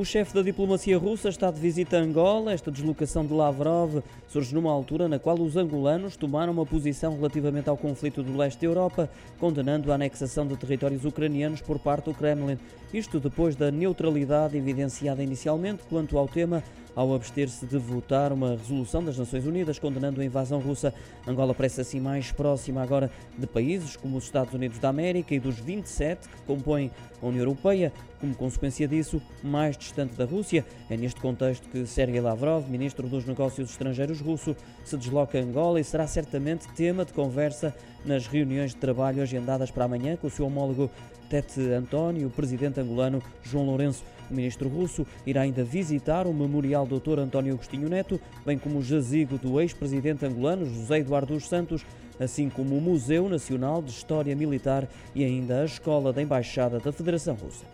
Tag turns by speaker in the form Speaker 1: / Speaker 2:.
Speaker 1: O chefe da diplomacia russa está de visita a Angola. Esta deslocação de Lavrov surge numa altura na qual os angolanos tomaram uma posição relativamente ao conflito do leste da Europa, condenando a anexação de territórios ucranianos por parte do Kremlin. Isto depois da neutralidade evidenciada inicialmente quanto ao tema ao abster-se de votar uma resolução das Nações Unidas condenando a invasão russa. Angola parece assim mais próxima agora de países como os Estados Unidos da América e dos 27 que compõem a União Europeia. Como consequência disso, mais distante da Rússia. É neste contexto que Sergei Lavrov, ministro dos Negócios Estrangeiros russo, se desloca a Angola e será certamente tema de conversa nas reuniões de trabalho agendadas para amanhã com o seu homólogo Tete António, o presidente angolano João Lourenço. O ministro russo irá ainda visitar o memorial Dr. António Agostinho Neto, bem como o jazigo do ex-presidente angolano José Eduardo dos Santos, assim como o Museu Nacional de História Militar e ainda a Escola da Embaixada da Federação Russa.